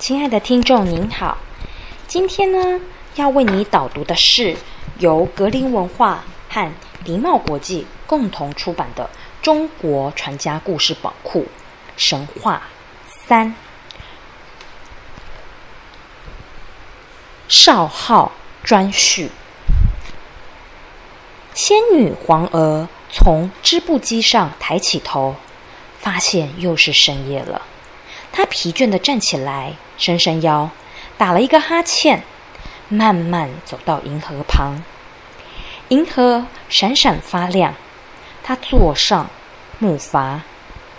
亲爱的听众您好，今天呢要为你导读的是由格林文化和迪茂国际共同出版的《中国传家故事宝库神话三》。少昊专序，仙女黄娥从织布机上抬起头，发现又是深夜了。她疲倦地站起来，伸伸腰，打了一个哈欠，慢慢走到银河旁。银河闪闪发亮，他坐上木筏，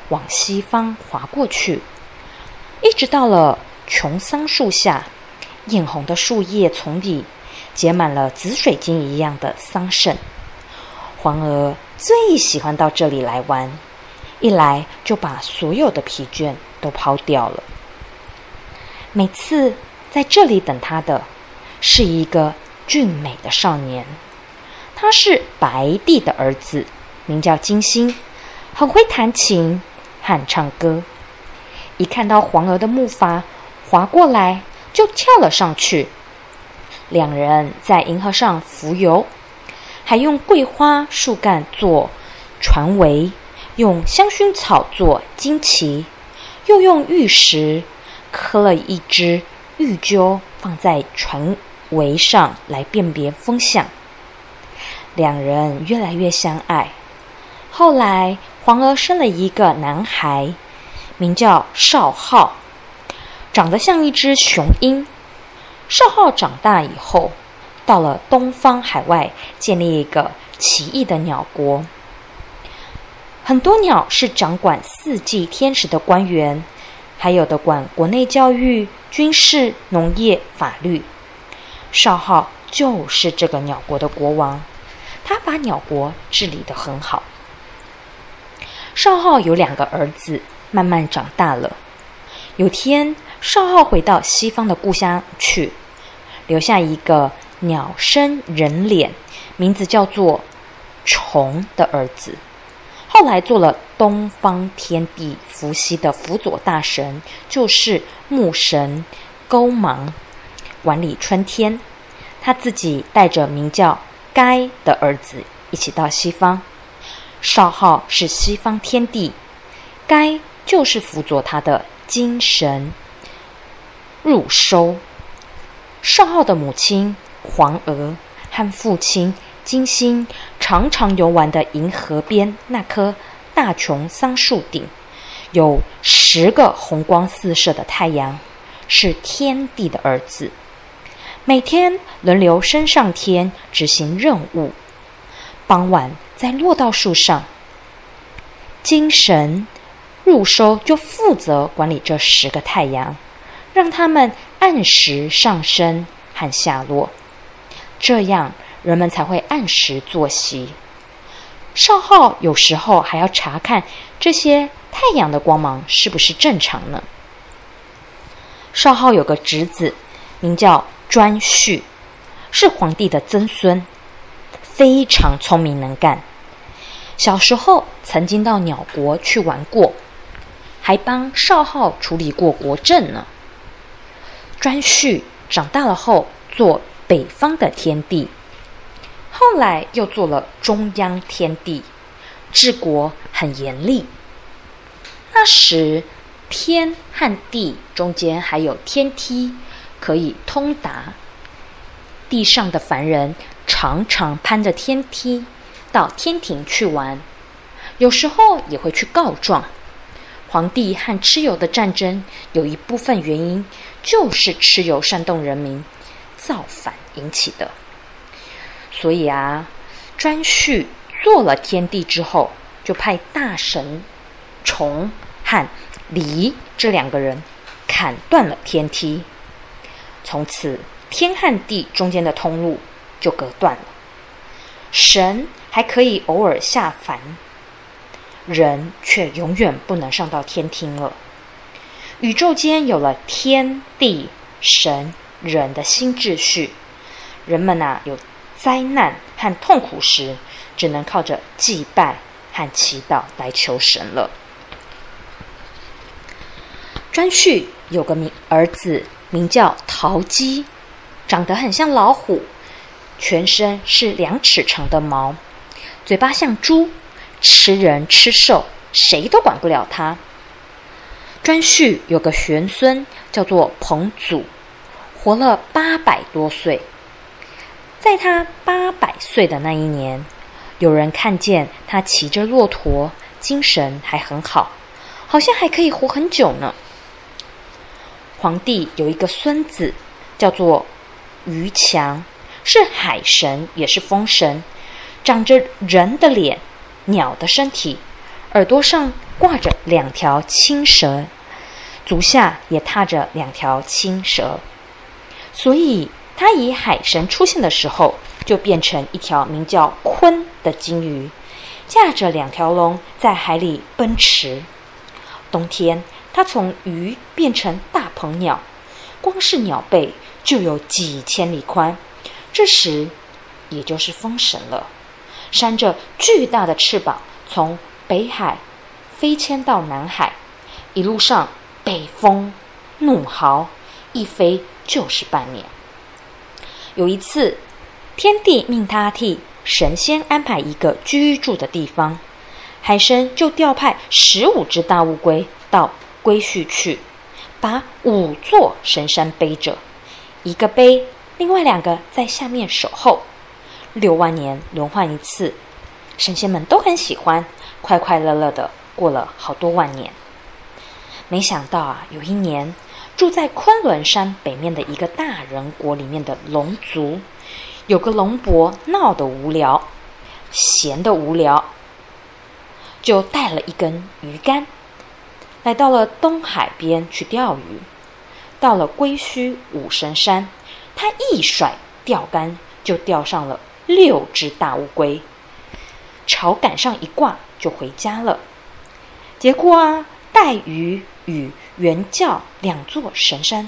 往西方划过去，一直到了琼桑树下。艳红的树叶丛里结满了紫水晶一样的桑葚。黄娥最喜欢到这里来玩，一来就把所有的疲倦都抛掉了。每次在这里等他的是一个俊美的少年，他是白帝的儿子，名叫金星，很会弹琴和唱歌。一看到黄娥的木筏划过来。就跳了上去，两人在银河上浮游，还用桂花树干做船桅，用香薰草做旌旗，又用玉石刻了一只玉鸠放在船桅上来辨别风向。两人越来越相爱。后来，黄娥生了一个男孩，名叫少昊。长得像一只雄鹰。少昊长大以后，到了东方海外，建立一个奇异的鸟国。很多鸟是掌管四季天时的官员，还有的管国内教育、军事、农业、法律。少昊就是这个鸟国的国王，他把鸟国治理得很好。少昊有两个儿子，慢慢长大了。有天。少昊回到西方的故乡去，留下一个鸟身人脸、名字叫做虫的儿子。后来做了东方天地伏羲的辅佐大神，就是木神勾芒，管理春天。他自己带着名叫该的儿子一起到西方。少昊是西方天帝，该就是辅佐他的精神。入收。少昊的母亲黄娥和父亲金星常常游玩的银河边那棵大琼桑树顶，有十个红光四射的太阳，是天帝的儿子，每天轮流升上天执行任务。傍晚再落到树上，精神入收就负责管理这十个太阳。让他们按时上升和下落，这样人们才会按时作息。少昊有时候还要查看这些太阳的光芒是不是正常呢。少昊有个侄子，名叫颛顼，是皇帝的曾孙，非常聪明能干。小时候曾经到鸟国去玩过，还帮少昊处理过国政呢。颛顼长大了后做北方的天帝，后来又做了中央天帝，治国很严厉。那时天和地中间还有天梯可以通达，地上的凡人常常攀着天梯到天庭去玩，有时候也会去告状。皇帝和蚩尤的战争有一部分原因就是蚩尤煽动人民造反引起的，所以啊，颛顼做了天帝之后，就派大神虫和离这两个人砍断了天梯，从此天和地中间的通路就隔断了，神还可以偶尔下凡。人却永远不能上到天庭了。宇宙间有了天地神人的新秩序，人们呐有灾难和痛苦时，只能靠着祭拜和祈祷来求神了。颛顼有个名儿子，名叫陶姬，长得很像老虎，全身是两尺长的毛，嘴巴像猪，吃人吃兽，谁都管不了他。颛顼有个玄孙，叫做彭祖，活了八百多岁。在他八百岁的那一年，有人看见他骑着骆驼，精神还很好，好像还可以活很久呢。皇帝有一个孙子，叫做于强，是海神，也是风神，长着人的脸，鸟的身体，耳朵上挂着两条青蛇，足下也踏着两条青蛇，所以他以海神出现的时候，就变成一条名叫鲲的金鱼，驾着两条龙在海里奔驰。冬天。它从鱼变成大鹏鸟，光是鸟背就有几千里宽。这时，也就是风神了，扇着巨大的翅膀，从北海飞迁到南海，一路上北风怒号，一飞就是半年。有一次，天帝命他替神仙安排一个居住的地方，海神就调派十五只大乌龟到。归墟去，把五座神山背着，一个背，另外两个在下面守候。六万年轮换一次，神仙们都很喜欢，快快乐乐的过了好多万年。没想到啊，有一年住在昆仑山北面的一个大人国里面的龙族，有个龙伯闹得无聊，闲得无聊，就带了一根鱼竿。来到了东海边去钓鱼，到了归墟五神山，他一甩钓竿，就钓上了六只大乌龟，朝杆上一挂就回家了。结果啊，带鱼与原教两座神山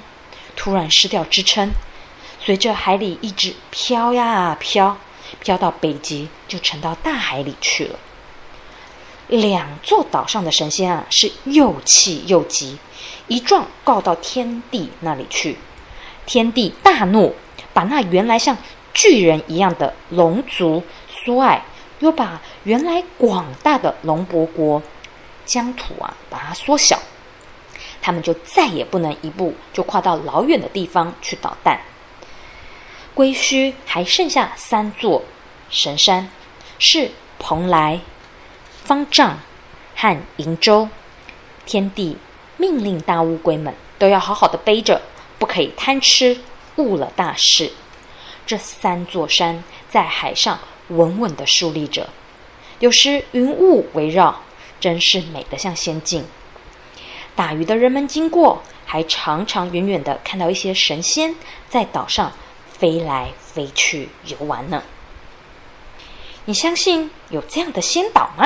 突然失掉支撑，随着海里一直飘呀飘，飘到北极就沉到大海里去了。两座岛上的神仙啊，是又气又急，一状告到天帝那里去。天帝大怒，把那原来像巨人一样的龙族苏爱，又把原来广大的龙伯国疆土啊，把它缩小。他们就再也不能一步就跨到老远的地方去捣蛋。归墟还剩下三座神山，是蓬莱。方丈和瀛洲，天帝命令大乌龟们都要好好的背着，不可以贪吃，误了大事。这三座山在海上稳稳的竖立着，有时云雾围绕，真是美得像仙境。打鱼的人们经过，还常常远远的看到一些神仙在岛上飞来飞去游玩呢。你相信有这样的仙岛吗？